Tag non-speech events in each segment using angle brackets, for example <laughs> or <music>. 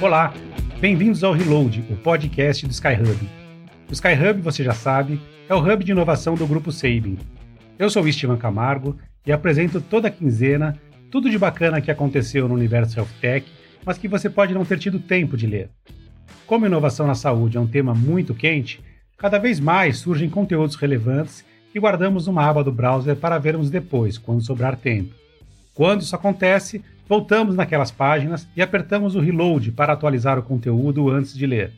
Olá, bem-vindos ao Reload, o podcast do Skyhub. O Skyhub, você já sabe, é o hub de inovação do Grupo Sabin. Eu sou o Estevam Camargo e apresento toda quinzena tudo de bacana que aconteceu no universo Health Tech, mas que você pode não ter tido tempo de ler. Como inovação na saúde é um tema muito quente, cada vez mais surgem conteúdos relevantes e guardamos uma aba do browser para vermos depois, quando sobrar tempo. Quando isso acontece, voltamos naquelas páginas e apertamos o reload para atualizar o conteúdo antes de ler.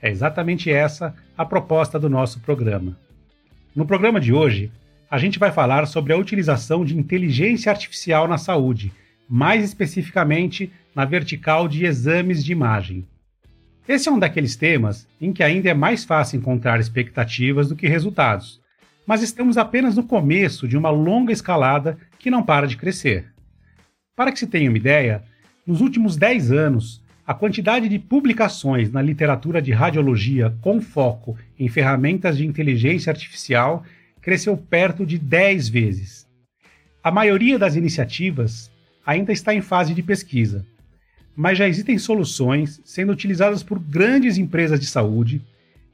É exatamente essa a proposta do nosso programa. No programa de hoje, a gente vai falar sobre a utilização de inteligência artificial na saúde, mais especificamente na vertical de exames de imagem. Esse é um daqueles temas em que ainda é mais fácil encontrar expectativas do que resultados, mas estamos apenas no começo de uma longa escalada que não para de crescer. Para que se tenha uma ideia, nos últimos 10 anos, a quantidade de publicações na literatura de radiologia com foco em ferramentas de inteligência artificial cresceu perto de 10 vezes. A maioria das iniciativas ainda está em fase de pesquisa, mas já existem soluções sendo utilizadas por grandes empresas de saúde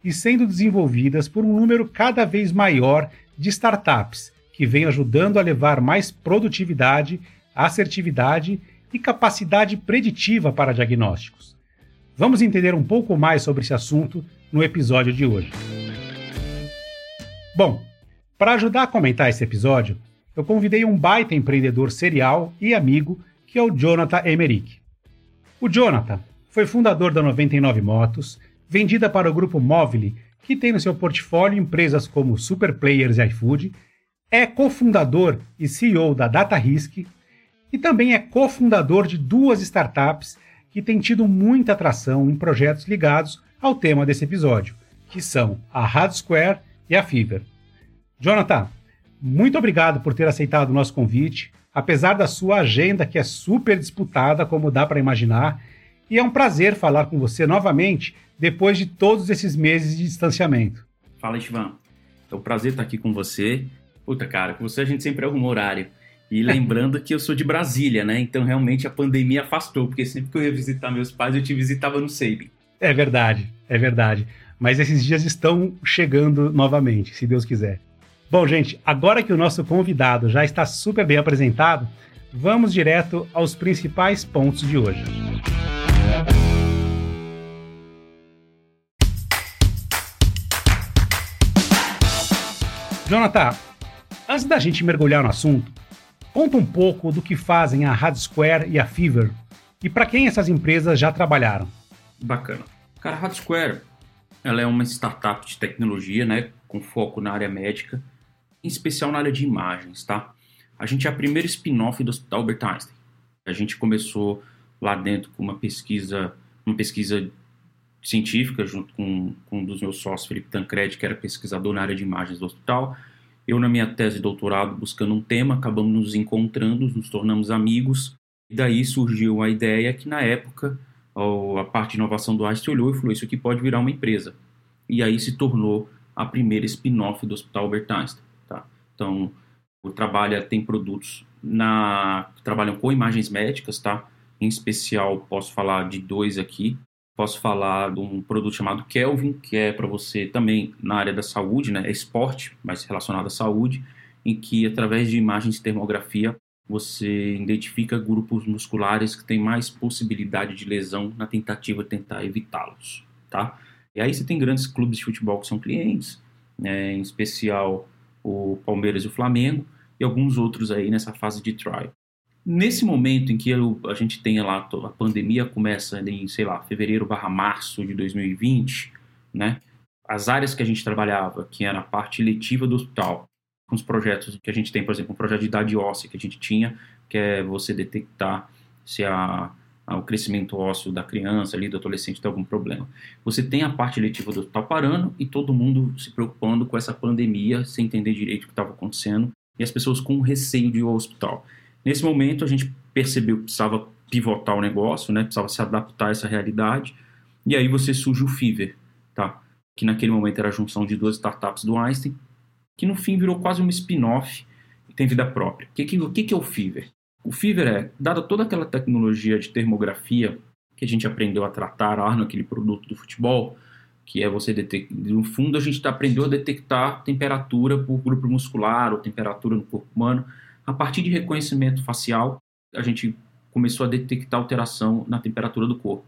e sendo desenvolvidas por um número cada vez maior de startups que vem ajudando a levar mais produtividade assertividade e capacidade preditiva para diagnósticos. Vamos entender um pouco mais sobre esse assunto no episódio de hoje. Bom, para ajudar a comentar esse episódio, eu convidei um baita empreendedor serial e amigo que é o Jonathan Emerick. O Jonathan foi fundador da 99 Motos, vendida para o grupo Movile, que tem no seu portfólio empresas como Superplayers e iFood, é cofundador e CEO da DataRisk, e também é cofundador de duas startups que têm tido muita atração em projetos ligados ao tema desse episódio, que são a Square e a Fever. Jonathan, muito obrigado por ter aceitado o nosso convite, apesar da sua agenda que é super disputada, como dá para imaginar, e é um prazer falar com você novamente depois de todos esses meses de distanciamento. Fala, Ivan. É um prazer estar aqui com você. Puta, cara, com você a gente sempre arruma horário. E lembrando que eu sou de Brasília, né? Então realmente a pandemia afastou, porque sempre que eu ia visitar meus pais, eu te visitava no Seib. É verdade, é verdade. Mas esses dias estão chegando novamente, se Deus quiser. Bom, gente, agora que o nosso convidado já está super bem apresentado, vamos direto aos principais pontos de hoje. Jonathan, antes da gente mergulhar no assunto, Conta um pouco do que fazem a Rad Square e a Fever e para quem essas empresas já trabalharam. Bacana. Cara, a Rad Square ela é uma startup de tecnologia, né, com foco na área médica, em especial na área de imagens, tá? A gente é a primeira spin-off do Hospital Albert Einstein. A gente começou lá dentro com uma pesquisa, uma pesquisa científica junto com, com um dos meus sócios, Felipe Tancredi, que era pesquisador na área de imagens do hospital. Eu, na minha tese de doutorado, buscando um tema, acabamos nos encontrando, nos tornamos amigos, e daí surgiu a ideia que, na época, a parte de inovação do Einstein olhou e falou: Isso aqui pode virar uma empresa. E aí se tornou a primeira spin-off do Hospital Albert Einstein. Tá? Então, o trabalho tem produtos na trabalham com imagens médicas, tá? Em especial, posso falar de dois aqui. Posso falar de um produto chamado Kelvin, que é para você também na área da saúde, né? É esporte, mas relacionado à saúde, em que através de imagens de termografia você identifica grupos musculares que têm mais possibilidade de lesão na tentativa de tentar evitá-los, tá? E aí você tem grandes clubes de futebol que são clientes, né? em especial o Palmeiras e o Flamengo, e alguns outros aí nessa fase de trial. Nesse momento em que eu, a gente tem lá, a pandemia começa em, sei lá, fevereiro barra março de 2020, né? As áreas que a gente trabalhava, que era a parte letiva do hospital, com os projetos que a gente tem, por exemplo, um projeto de idade óssea que a gente tinha, que é você detectar se a, o crescimento ósseo da criança ali, do adolescente tem algum problema. Você tem a parte letiva do hospital parando e todo mundo se preocupando com essa pandemia, sem entender direito o que estava acontecendo, e as pessoas com receio de ir ao hospital. Nesse momento, a gente percebeu que precisava pivotar o negócio, né? precisava se adaptar a essa realidade, e aí você surge o Fiverr, tá? que naquele momento era a junção de duas startups do Einstein, que no fim virou quase uma spin-off e tem vida própria. O que, que, que, que é o Fiverr? O Fiverr é, dada toda aquela tecnologia de termografia que a gente aprendeu a tratar lá naquele produto do futebol, que é você detectar, no fundo a gente aprendeu a detectar temperatura por grupo muscular ou temperatura no corpo humano. A partir de reconhecimento facial, a gente começou a detectar alteração na temperatura do corpo,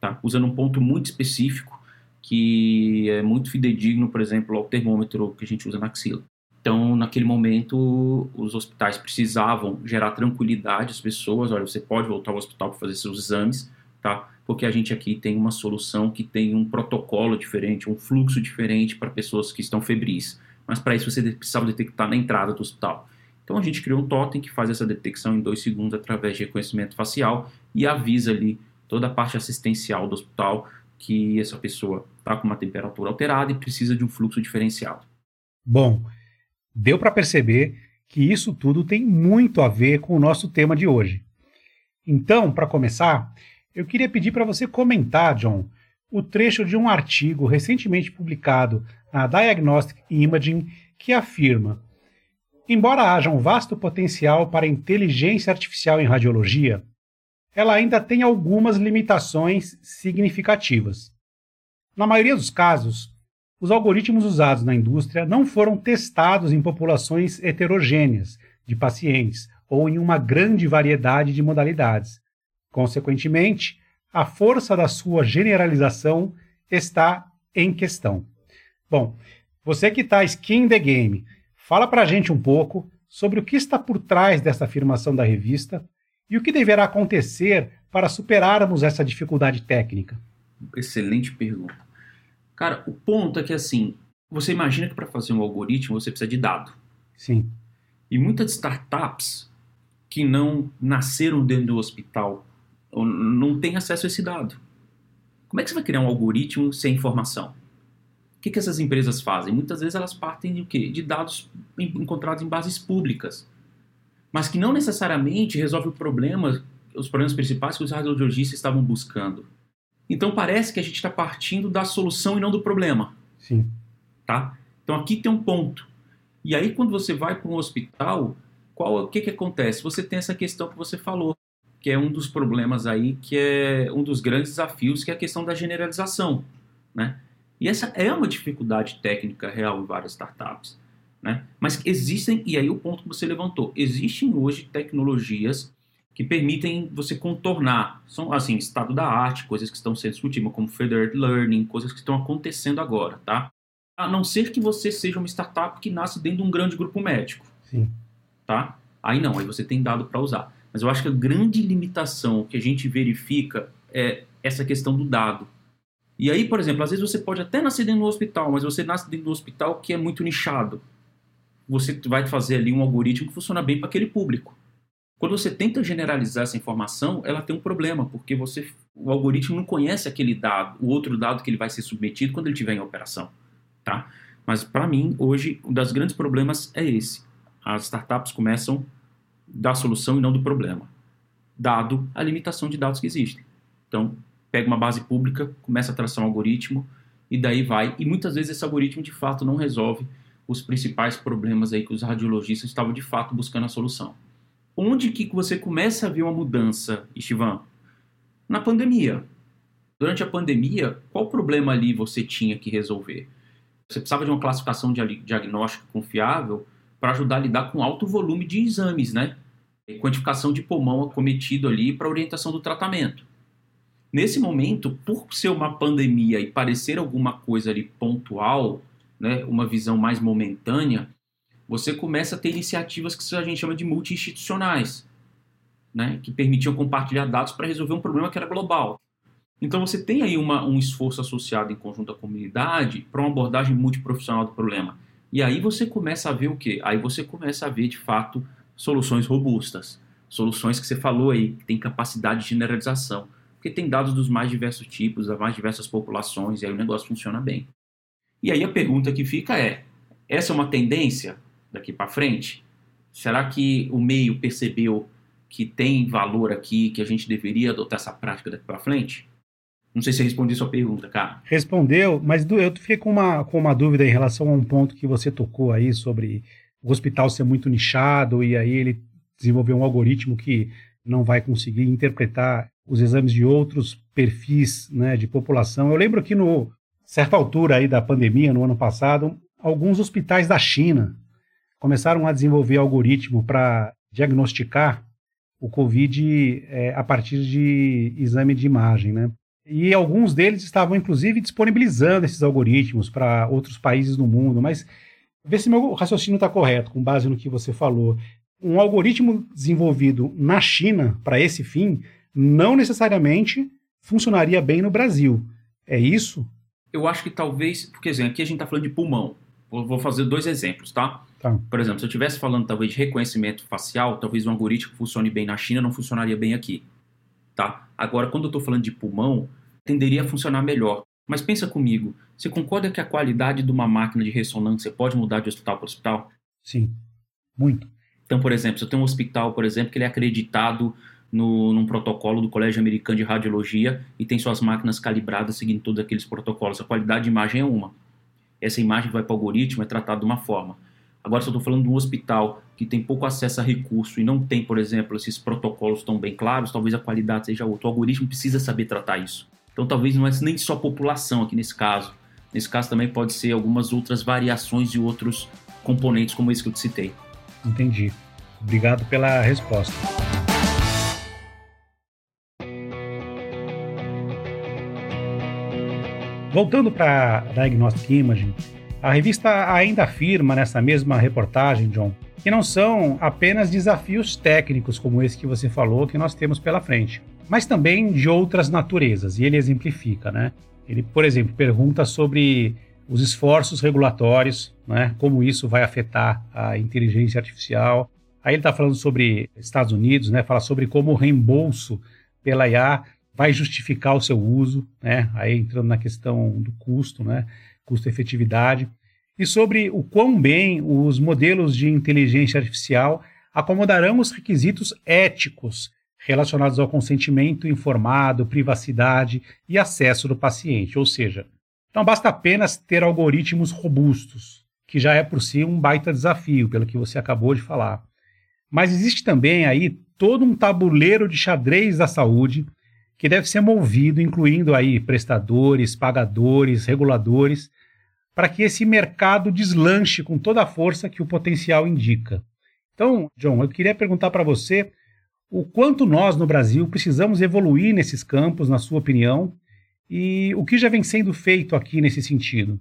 tá? usando um ponto muito específico que é muito fidedigno, por exemplo, ao termômetro que a gente usa na axila. Então, naquele momento, os hospitais precisavam gerar tranquilidade às pessoas. Olha, você pode voltar ao hospital para fazer seus exames, tá? Porque a gente aqui tem uma solução que tem um protocolo diferente, um fluxo diferente para pessoas que estão febris. Mas para isso você precisava detectar na entrada do hospital. Então a gente criou um totem que faz essa detecção em dois segundos através de reconhecimento facial e avisa ali toda a parte assistencial do hospital que essa pessoa está com uma temperatura alterada e precisa de um fluxo diferenciado. Bom, deu para perceber que isso tudo tem muito a ver com o nosso tema de hoje. Então, para começar, eu queria pedir para você comentar, John, o trecho de um artigo recentemente publicado na Diagnostic Imaging que afirma Embora haja um vasto potencial para inteligência artificial em radiologia, ela ainda tem algumas limitações significativas. Na maioria dos casos, os algoritmos usados na indústria não foram testados em populações heterogêneas de pacientes ou em uma grande variedade de modalidades. Consequentemente, a força da sua generalização está em questão. Bom, você que está skin the game Fala para a gente um pouco sobre o que está por trás dessa afirmação da revista e o que deverá acontecer para superarmos essa dificuldade técnica. Excelente pergunta. Cara, o ponto é que assim, você imagina que para fazer um algoritmo você precisa de dado. Sim. E muitas startups que não nasceram dentro do hospital não têm acesso a esse dado. Como é que você vai criar um algoritmo sem informação? O que, que essas empresas fazem? Muitas vezes elas partem de, quê? de dados encontrados em bases públicas, mas que não necessariamente resolve o problema, os problemas principais que os radiologistas estavam buscando. Então parece que a gente está partindo da solução e não do problema. Sim. Tá? Então aqui tem um ponto. E aí quando você vai para um hospital, qual o que, que acontece? Você tem essa questão que você falou, que é um dos problemas aí, que é um dos grandes desafios, que é a questão da generalização, né? E essa é uma dificuldade técnica real em várias startups. Né? Mas existem, e aí o ponto que você levantou, existem hoje tecnologias que permitem você contornar, são assim, estado da arte, coisas que estão sendo discutidas, como Federated Learning, coisas que estão acontecendo agora, tá? A não ser que você seja uma startup que nasce dentro de um grande grupo médico. Sim. Tá? Aí não, aí você tem dado para usar. Mas eu acho que a grande limitação que a gente verifica é essa questão do dado. E aí, por exemplo, às vezes você pode até nascer dentro do hospital, mas você nasce dentro do hospital que é muito nichado. Você vai fazer ali um algoritmo que funciona bem para aquele público. Quando você tenta generalizar essa informação, ela tem um problema, porque você, o algoritmo não conhece aquele dado, o outro dado que ele vai ser submetido quando ele estiver em operação. Tá? Mas para mim, hoje, um dos grandes problemas é esse. As startups começam da solução e não do problema, dado a limitação de dados que existem. Então, pega uma base pública, começa a traçar um algoritmo e daí vai. E muitas vezes esse algoritmo de fato não resolve os principais problemas aí que os radiologistas estavam de fato buscando a solução. Onde que você começa a ver uma mudança, Estivan? Na pandemia. Durante a pandemia, qual problema ali você tinha que resolver? Você precisava de uma classificação de diagnóstico confiável para ajudar a lidar com alto volume de exames, né? Quantificação de pulmão acometido ali para orientação do tratamento. Nesse momento, por ser uma pandemia e parecer alguma coisa ali pontual, né, uma visão mais momentânea, você começa a ter iniciativas que a gente chama de multi-institucionais, né, que permitiam compartilhar dados para resolver um problema que era global. Então você tem aí uma, um esforço associado em conjunto à comunidade para uma abordagem multiprofissional do problema. E aí você começa a ver o quê? Aí você começa a ver, de fato, soluções robustas. Soluções que você falou aí, que tem capacidade de generalização porque tem dados dos mais diversos tipos, das mais diversas populações, e aí o negócio funciona bem. E aí a pergunta que fica é: essa é uma tendência daqui para frente? Será que o meio percebeu que tem valor aqui, que a gente deveria adotar essa prática daqui para frente? Não sei se respondi sua pergunta, cara. Respondeu, mas eu fiquei com uma, com uma dúvida em relação a um ponto que você tocou aí sobre o hospital ser muito nichado e aí ele desenvolveu um algoritmo que não vai conseguir interpretar os exames de outros perfis né, de população. Eu lembro que no certa altura aí da pandemia, no ano passado, alguns hospitais da China começaram a desenvolver algoritmo para diagnosticar o Covid é, a partir de exame de imagem, né? E alguns deles estavam, inclusive, disponibilizando esses algoritmos para outros países do mundo. Mas vê se meu raciocínio está correto, com base no que você falou. Um algoritmo desenvolvido na China para esse fim não necessariamente funcionaria bem no Brasil. É isso? Eu acho que talvez, porque exemplo, aqui a gente está falando de pulmão. Vou fazer dois exemplos, tá? tá? Por exemplo, se eu estivesse falando talvez de reconhecimento facial, talvez um algoritmo que funcione bem na China não funcionaria bem aqui, tá? Agora, quando eu estou falando de pulmão, tenderia a funcionar melhor. Mas pensa comigo, você concorda que a qualidade de uma máquina de ressonância pode mudar de hospital para hospital? Sim, muito. Então, por exemplo, se eu tenho um hospital, por exemplo, que ele é acreditado no, num protocolo do Colégio Americano de Radiologia e tem suas máquinas calibradas seguindo todos aqueles protocolos. A qualidade de imagem é uma. Essa imagem vai para o algoritmo, é tratada de uma forma. Agora, se eu estou falando de um hospital que tem pouco acesso a recurso e não tem, por exemplo, esses protocolos tão bem claros, talvez a qualidade seja outra. O algoritmo precisa saber tratar isso. Então, talvez não é nem só população aqui nesse caso. Nesse caso também pode ser algumas outras variações de outros componentes, como esse que eu te citei. Entendi. Obrigado pela resposta. Voltando para a Diagnostic Imaging, a revista ainda afirma nessa mesma reportagem, John, que não são apenas desafios técnicos como esse que você falou que nós temos pela frente, mas também de outras naturezas, e ele exemplifica, né? Ele, por exemplo, pergunta sobre os esforços regulatórios, né? Como isso vai afetar a inteligência artificial. Aí ele está falando sobre Estados Unidos, né? Fala sobre como o reembolso pela IA vai justificar o seu uso, né? Aí entrando na questão do custo, né? Custo-efetividade. E sobre o quão bem os modelos de inteligência artificial acomodarão os requisitos éticos relacionados ao consentimento informado, privacidade e acesso do paciente. Ou seja, não basta apenas ter algoritmos robustos, que já é por si um baita desafio, pelo que você acabou de falar. Mas existe também aí todo um tabuleiro de xadrez da saúde que deve ser movido, incluindo aí prestadores, pagadores, reguladores, para que esse mercado deslanche com toda a força que o potencial indica. Então, John, eu queria perguntar para você o quanto nós no Brasil precisamos evoluir nesses campos, na sua opinião, e o que já vem sendo feito aqui nesse sentido.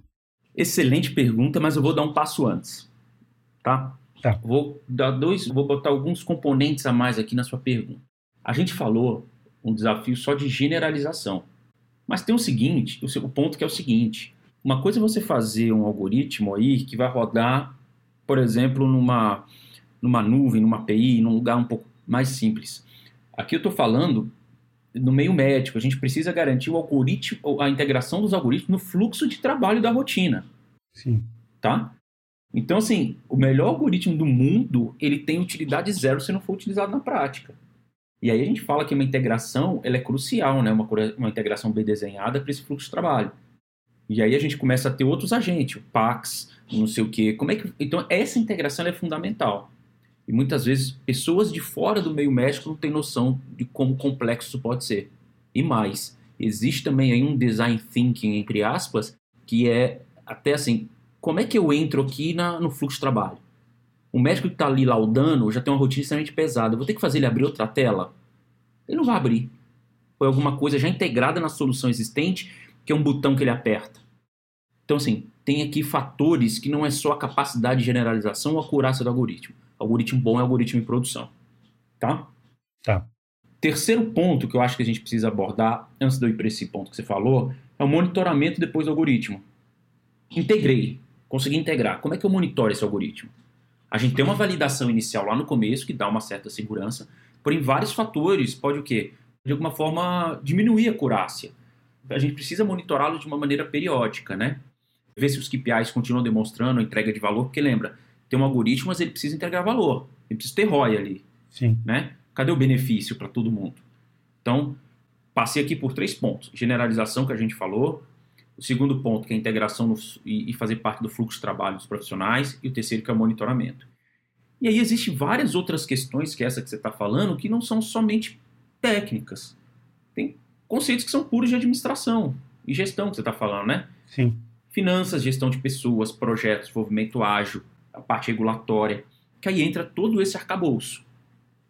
Excelente pergunta, mas eu vou dar um passo antes, tá? Tá. Vou dar dois, vou botar alguns componentes a mais aqui na sua pergunta. A gente falou um desafio só de generalização. Mas tem o seguinte, o, o ponto que é o seguinte, uma coisa é você fazer um algoritmo aí que vai rodar, por exemplo, numa, numa nuvem, numa API, num lugar um pouco mais simples. Aqui eu estou falando no meio médico, a gente precisa garantir o algoritmo, a integração dos algoritmos no fluxo de trabalho da rotina. Sim. Tá? Então, assim, o melhor algoritmo do mundo, ele tem utilidade zero se não for utilizado na prática. E aí a gente fala que uma integração ela é crucial, né? uma, uma integração bem desenhada para esse fluxo de trabalho. E aí a gente começa a ter outros agentes, o PAX, não sei o quê. Como é que... Então essa integração é fundamental. E muitas vezes pessoas de fora do meio médico não têm noção de como complexo isso pode ser. E mais, existe também aí um design thinking, entre aspas, que é até assim, como é que eu entro aqui na, no fluxo de trabalho? O médico que está ali laudando já tem uma rotina extremamente pesada. Eu vou ter que fazer ele abrir outra tela? Ele não vai abrir. Foi alguma coisa já integrada na solução existente, que é um botão que ele aperta. Então, assim, tem aqui fatores que não é só a capacidade de generalização ou a acurácia do algoritmo. Algoritmo bom é algoritmo em produção. Tá? Tá. Terceiro ponto que eu acho que a gente precisa abordar, antes de eu ir para esse ponto que você falou, é o monitoramento depois do algoritmo. Integrei, consegui integrar. Como é que eu monitoro esse algoritmo? A gente tem uma validação inicial lá no começo, que dá uma certa segurança, porém vários fatores pode o quê? De alguma forma diminuir a acurácia. A gente precisa monitorá-lo de uma maneira periódica, né? Ver se os KPIs continuam demonstrando a entrega de valor, porque lembra, tem um algoritmo, mas ele precisa entregar valor. Ele precisa ter ROI ali. Sim. Né? Cadê o benefício para todo mundo? Então, passei aqui por três pontos. Generalização que a gente falou, o segundo ponto, que é a integração no, e, e, fazer parte do fluxo de trabalho dos profissionais. E o terceiro, que é o monitoramento. E aí existem várias outras questões que essa que você está falando, que não são somente técnicas. tem conceitos que são puros de administração e gestão que você está falando, né? Sim. Finanças, gestão de pessoas, projetos, desenvolvimento ágil, a parte regulatória, que aí entra todo esse arcabouço.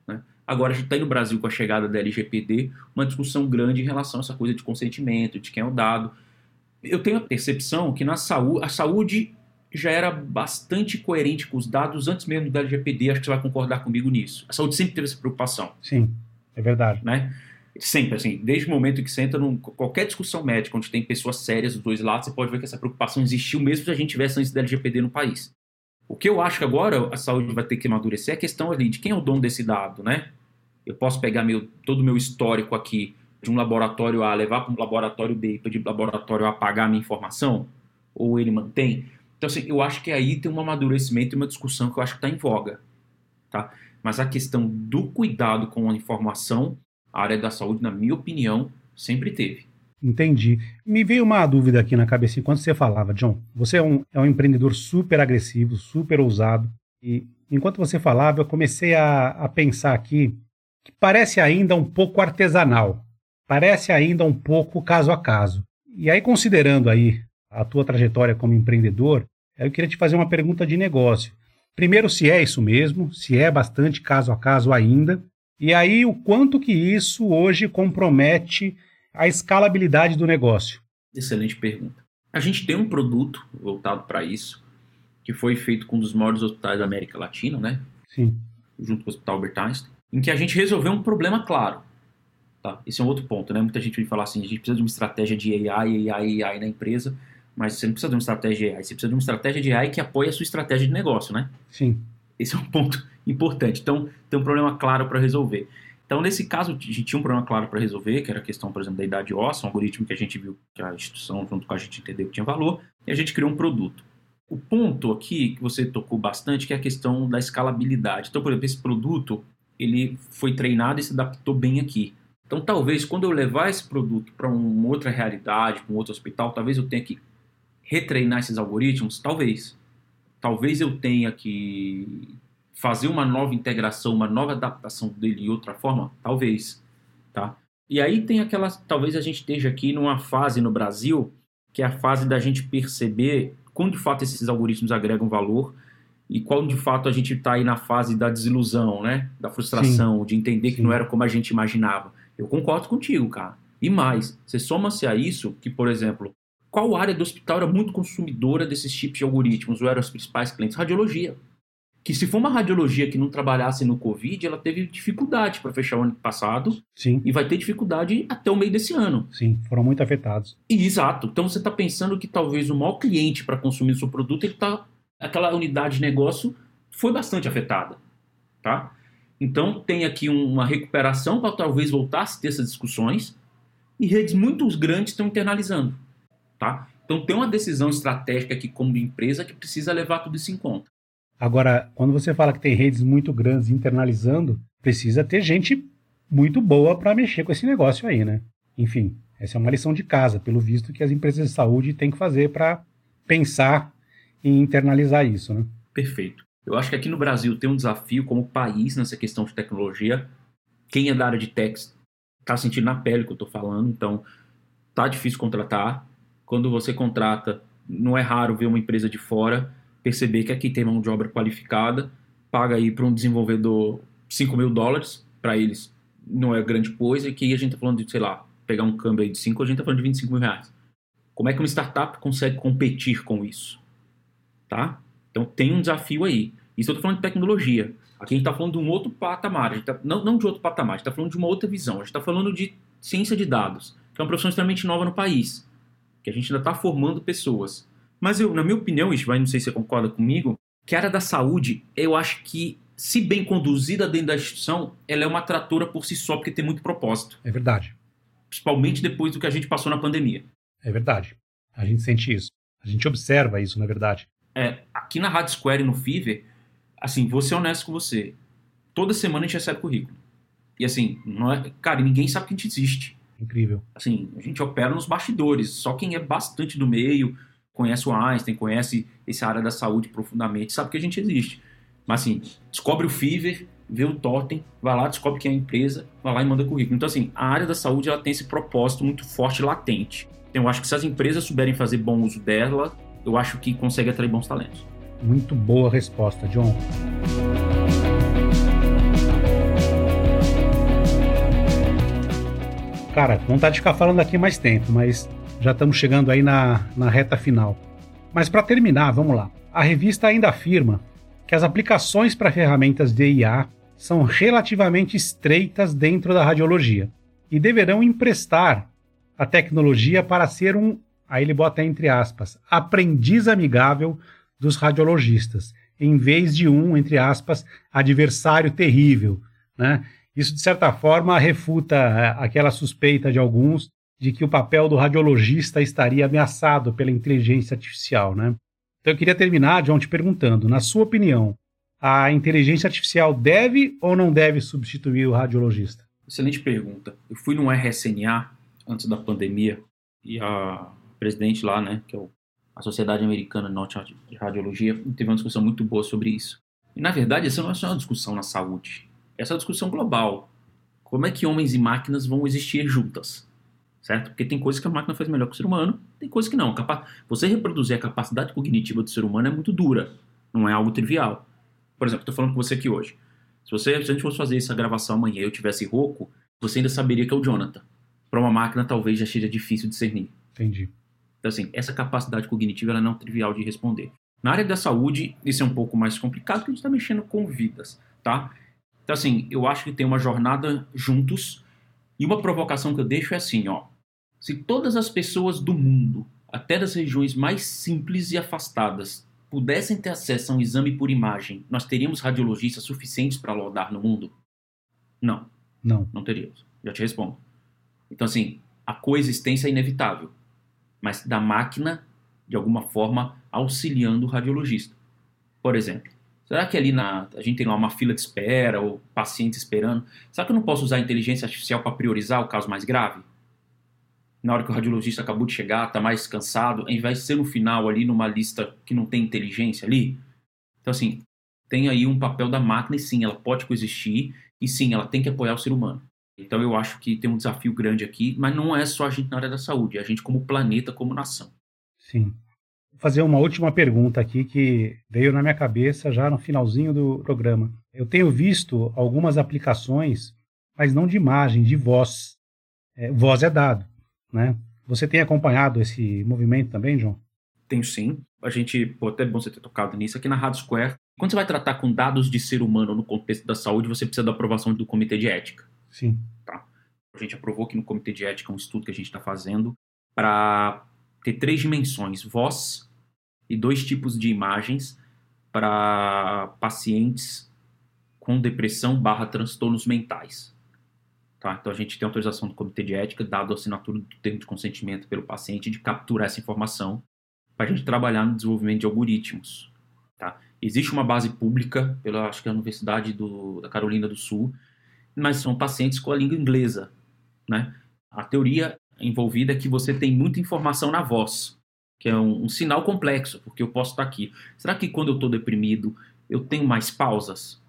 Né? Agora a gente está aí no Brasil com a chegada da LGPD, uma discussão grande em relação a essa coisa de consentimento, de quem é o dado. Eu tenho a percepção que na saúde, a saúde já era bastante coerente com os dados antes mesmo da LGPD, acho que você vai concordar comigo nisso. A saúde sempre teve essa preocupação. Sim, é verdade. Né? Sempre, assim, desde o momento que você entra em qualquer discussão médica, onde tem pessoas sérias dos dois lados, você pode ver que essa preocupação existiu mesmo se a gente tivesse antes da LGPD no país. O que eu acho que agora a saúde vai ter que amadurecer é a questão ali de quem é o dono desse dado, né? Eu posso pegar meu, todo o meu histórico aqui de um laboratório A, levar para um laboratório B e pedir para o laboratório A pagar a minha informação? Ou ele mantém? Então, assim, eu acho que aí tem um amadurecimento e uma discussão que eu acho que está em voga. Tá? Mas a questão do cuidado com a informação, a área da saúde, na minha opinião, sempre teve. Entendi. Me veio uma dúvida aqui na cabeça enquanto você falava, John. Você é um, é um empreendedor super agressivo, super ousado. E enquanto você falava, eu comecei a, a pensar aqui que parece ainda um pouco artesanal. Parece ainda um pouco caso a caso. E aí, considerando aí a tua trajetória como empreendedor, eu queria te fazer uma pergunta de negócio. Primeiro, se é isso mesmo, se é bastante caso a caso ainda, e aí o quanto que isso hoje compromete a escalabilidade do negócio? Excelente pergunta. A gente tem um produto voltado para isso, que foi feito com um dos maiores hospitais da América Latina, né? Sim. Junto com o Hospital Albert Einstein, em que a gente resolveu um problema claro. Tá? Esse é um outro ponto, né? Muita gente vai falar assim, a gente precisa de uma estratégia de AI, AI, AI na empresa, mas você não precisa de uma estratégia de AI, você precisa de uma estratégia de AI que apoie a sua estratégia de negócio, né? Sim. Esse é um ponto importante. Então, tem um problema claro para resolver. Então, nesse caso, a gente tinha um problema claro para resolver, que era a questão, por exemplo, da idade óssea, um algoritmo que a gente viu que a instituição, junto com a gente, entendeu que tinha valor, e a gente criou um produto. O ponto aqui que você tocou bastante, que é a questão da escalabilidade. Então, por exemplo, esse produto, ele foi treinado e se adaptou bem aqui. Então, talvez, quando eu levar esse produto para uma outra realidade, para um outro hospital, talvez eu tenha que retreinar esses algoritmos? Talvez. Talvez eu tenha que fazer uma nova integração, uma nova adaptação dele de outra forma? Talvez, tá? E aí tem aquela, talvez a gente esteja aqui numa fase no Brasil, que é a fase da gente perceber quando de fato esses algoritmos agregam valor e quando de fato a gente está aí na fase da desilusão, né? Da frustração, Sim. de entender que Sim. não era como a gente imaginava. Eu concordo contigo, cara. E mais, você soma-se a isso que, por exemplo, qual área do hospital era muito consumidora desses tipos de algoritmos ou eram os principais clientes? Radiologia que se for uma radiologia que não trabalhasse no Covid, ela teve dificuldade para fechar o ano passado Sim. e vai ter dificuldade até o meio desse ano. Sim, foram muito afetados. Exato. Então você está pensando que talvez o maior cliente para consumir o seu produto, ele tá, aquela unidade de negócio foi bastante afetada. Tá? Então tem aqui uma recuperação para talvez voltar a ter essas discussões e redes muito grandes estão internalizando. Tá? Então tem uma decisão estratégica aqui como empresa que precisa levar tudo isso em conta. Agora, quando você fala que tem redes muito grandes internalizando, precisa ter gente muito boa para mexer com esse negócio aí, né? Enfim, essa é uma lição de casa, pelo visto que as empresas de saúde têm que fazer para pensar em internalizar isso, né? Perfeito. Eu acho que aqui no Brasil tem um desafio como país nessa questão de tecnologia. Quem é da área de techs está sentindo na pele o que eu estou falando, então tá difícil contratar. Quando você contrata, não é raro ver uma empresa de fora perceber que aqui tem mão de obra qualificada, paga aí para um desenvolvedor 5 mil dólares, para eles não é grande coisa, e que a gente está falando de, sei lá, pegar um câmbio aí de 5, a gente está falando de 25 mil reais. Como é que uma startup consegue competir com isso? Tá? Então tem um desafio aí. Isso eu estou falando de tecnologia. Aqui a gente está falando de um outro patamar, tá, não, não de outro patamar, a gente está falando de uma outra visão. A gente está falando de ciência de dados, que é uma profissão extremamente nova no país, que a gente ainda está formando pessoas. Mas eu, na minha opinião, Ishvan, não sei se você concorda comigo, que a área da saúde, eu acho que, se bem conduzida dentro da instituição, ela é uma tratora por si só, porque tem muito propósito. É verdade. Principalmente depois do que a gente passou na pandemia. É verdade. A gente sente isso. A gente observa isso, na verdade. É, aqui na Rádio Square e no Fever, assim, vou ser honesto com você. Toda semana a gente recebe currículo. E assim, não é, cara, ninguém sabe que a gente existe. Incrível. Assim, a gente opera nos bastidores. Só quem é bastante do meio, conhece o Einstein, conhece essa área da saúde profundamente, sabe que a gente existe. Mas assim, descobre o Fever, vê o totem, vai lá, descobre quem é a empresa, vai lá e manda currículo. Então, assim, a área da saúde ela tem esse propósito muito forte latente. Então, eu acho que se as empresas souberem fazer bom uso dela, eu acho que consegue atrair bons talentos. Muito boa resposta, John. Cara, vontade de ficar falando aqui mais tempo, mas já estamos chegando aí na, na reta final. Mas para terminar, vamos lá. A revista ainda afirma que as aplicações para ferramentas de IA são relativamente estreitas dentro da radiologia e deverão emprestar a tecnologia para ser um, aí ele bota entre aspas, aprendiz amigável dos radiologistas, em vez de um, entre aspas, adversário terrível. Né? Isso, de certa forma, refuta é, aquela suspeita de alguns de que o papel do radiologista estaria ameaçado pela inteligência artificial. Né? Então, eu queria terminar, John, te perguntando, na sua opinião, a inteligência artificial deve ou não deve substituir o radiologista? Excelente pergunta. Eu fui no RSNA antes da pandemia e a presidente lá, né, que é a Sociedade Americana de Radiologia, teve uma discussão muito boa sobre isso. E na verdade, essa não é só uma discussão na saúde, essa é uma discussão global. Como é que homens e máquinas vão existir juntas? Certo? Porque tem coisas que a máquina faz melhor que o ser humano, tem coisas que não. Você reproduzir a capacidade cognitiva do ser humano é muito dura, não é algo trivial. Por exemplo, estou falando com você aqui hoje. Se, você, se a gente fosse fazer essa gravação amanhã e eu tivesse rouco, você ainda saberia que é o Jonathan. Para uma máquina, talvez já seja difícil discernir. Entendi. Então, assim, essa capacidade cognitiva ela não é trivial de responder. Na área da saúde, isso é um pouco mais complicado, porque a gente está mexendo com vidas, tá? Então, assim, eu acho que tem uma jornada juntos. E uma provocação que eu deixo é assim, ó. Se todas as pessoas do mundo, até das regiões mais simples e afastadas, pudessem ter acesso a um exame por imagem, nós teríamos radiologistas suficientes para lodar no mundo? Não. Não. Não teríamos. Já te respondo. Então, assim, a coexistência é inevitável, mas da máquina, de alguma forma, auxiliando o radiologista. Por exemplo, será que ali na, a gente tem lá uma fila de espera ou pacientes esperando? Será que eu não posso usar a inteligência artificial para priorizar o caso mais grave? na hora que o radiologista acabou de chegar, está mais cansado, ao invés de ser no final ali numa lista que não tem inteligência ali. Então, assim, tem aí um papel da máquina e sim, ela pode coexistir e sim, ela tem que apoiar o ser humano. Então, eu acho que tem um desafio grande aqui, mas não é só a gente na área da saúde, é a gente como planeta, como nação. Sim. Vou fazer uma última pergunta aqui que veio na minha cabeça já no finalzinho do programa. Eu tenho visto algumas aplicações, mas não de imagem, de voz. É, voz é dado. Né? Você tem acompanhado esse movimento também, João? Tenho sim. A gente, pô, até é bom você ter tocado nisso aqui na Rádio Square. Quando você vai tratar com dados de ser humano no contexto da saúde, você precisa da aprovação do comitê de ética. Sim. Tá. A gente aprovou aqui no comitê de ética um estudo que a gente está fazendo para ter três dimensões: voz e dois tipos de imagens para pacientes com depressão/barra transtornos mentais. Tá? Então a gente tem autorização do comitê de ética, dado a assinatura do termo de consentimento pelo paciente, de capturar essa informação para a gente trabalhar no desenvolvimento de algoritmos. Tá? Existe uma base pública, pela acho que é a Universidade do, da Carolina do Sul, mas são pacientes com a língua inglesa. Né? A teoria envolvida é que você tem muita informação na voz, que é um, um sinal complexo, porque eu posso estar aqui. Será que quando eu estou deprimido eu tenho mais pausas?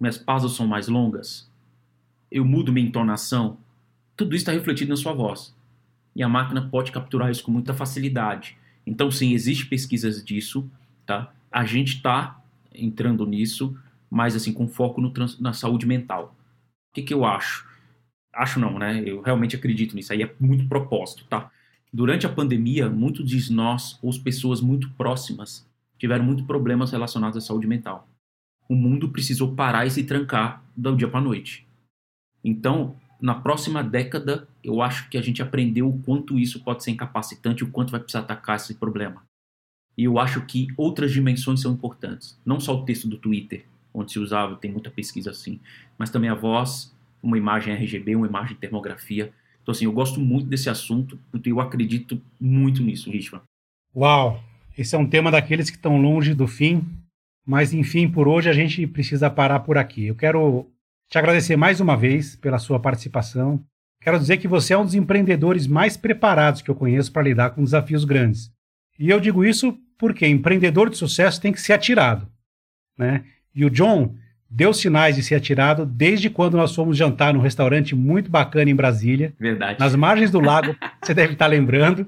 Minhas pausas são mais longas? eu mudo minha entonação, tudo isso está refletido na sua voz. E a máquina pode capturar isso com muita facilidade. Então, sim, existe pesquisas disso, tá? A gente está entrando nisso, mas assim, com foco no na saúde mental. Que, que eu acho? Acho não, né? Eu realmente acredito nisso. Aí é muito propósito, tá? Durante a pandemia, muitos de nós, ou pessoas muito próximas, tiveram muitos problemas relacionados à saúde mental. O mundo precisou parar e se trancar do dia para noite. Então, na próxima década, eu acho que a gente aprendeu o quanto isso pode ser incapacitante, o quanto vai precisar atacar esse problema. E eu acho que outras dimensões são importantes. Não só o texto do Twitter, onde se usava, tem muita pesquisa assim, mas também a voz, uma imagem RGB, uma imagem de termografia. Então, assim, eu gosto muito desse assunto, porque eu acredito muito nisso, Richman. Uau! Esse é um tema daqueles que estão longe do fim, mas enfim, por hoje a gente precisa parar por aqui. Eu quero te agradecer mais uma vez pela sua participação. Quero dizer que você é um dos empreendedores mais preparados que eu conheço para lidar com desafios grandes. E eu digo isso porque empreendedor de sucesso tem que ser atirado. Né? E o John deu sinais de ser atirado desde quando nós fomos jantar num restaurante muito bacana em Brasília. Verdade. Nas margens do lago, <laughs> você deve estar lembrando.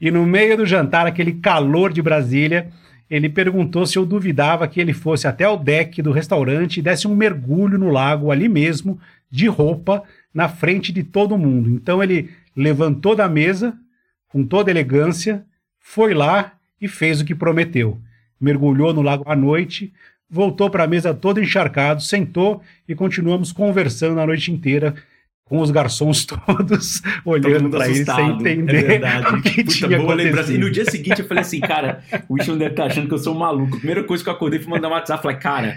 E no meio do jantar, aquele calor de Brasília, ele perguntou se eu duvidava que ele fosse até o deck do restaurante e desse um mergulho no lago ali mesmo, de roupa, na frente de todo mundo. Então ele levantou da mesa, com toda elegância, foi lá e fez o que prometeu. Mergulhou no lago à noite, voltou para a mesa todo encharcado, sentou e continuamos conversando a noite inteira com os garçons <laughs> todos olhando para ele sem entender é o que Puta, tinha boa acontecido. E no dia seguinte eu falei assim, cara, o Wilson deve estar tá achando que eu sou um maluco. A primeira coisa que eu acordei foi mandar um WhatsApp, falei, cara,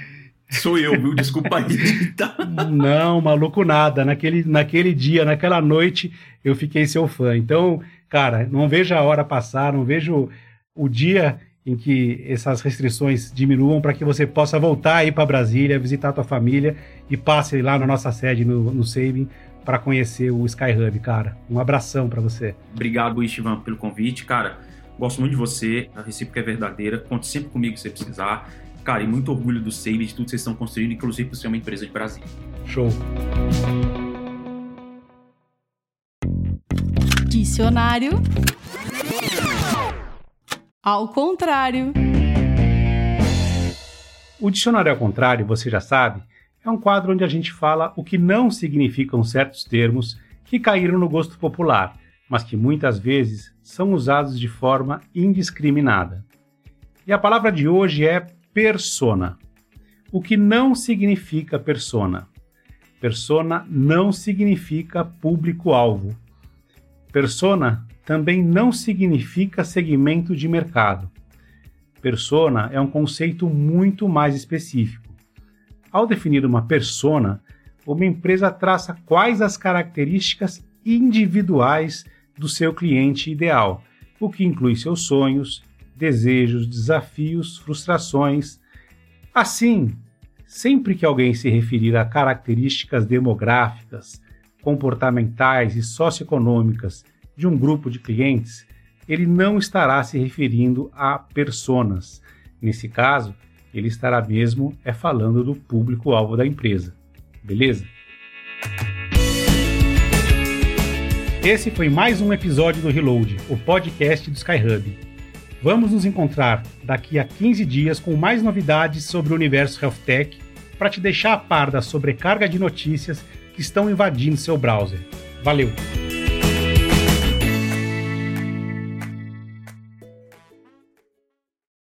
sou eu, viu? Desculpa aí. <laughs> Não, maluco nada. Naquele, naquele dia, naquela noite, eu fiquei seu fã. Então, cara, não vejo a hora passar, não vejo o dia em que essas restrições diminuam para que você possa voltar aí para Brasília, visitar a tua família e passe lá na nossa sede no, no Sabin para conhecer o Sky Hub, cara. Um abração para você. Obrigado, Istivan, pelo convite, cara. Gosto muito de você, a recíproca é verdadeira. Conte sempre comigo se você precisar. Cara, e muito orgulho do Save, de tudo que vocês estão construindo, inclusive por ser uma empresa de Brasília. Show. Dicionário. Ao contrário. O dicionário ao contrário, você já sabe, é um quadro onde a gente fala o que não significam certos termos que caíram no gosto popular, mas que muitas vezes são usados de forma indiscriminada. E a palavra de hoje é persona. O que não significa persona? Persona não significa público-alvo. Persona também não significa segmento de mercado. Persona é um conceito muito mais específico ao definir uma persona, uma empresa traça quais as características individuais do seu cliente ideal, o que inclui seus sonhos, desejos, desafios, frustrações. Assim, sempre que alguém se referir a características demográficas, comportamentais e socioeconômicas de um grupo de clientes, ele não estará se referindo a personas. Nesse caso, ele estará mesmo é falando do público-alvo da empresa. Beleza? Esse foi mais um episódio do Reload, o podcast do Skyhub. Vamos nos encontrar daqui a 15 dias com mais novidades sobre o universo Health Tech para te deixar a par da sobrecarga de notícias que estão invadindo seu browser. Valeu!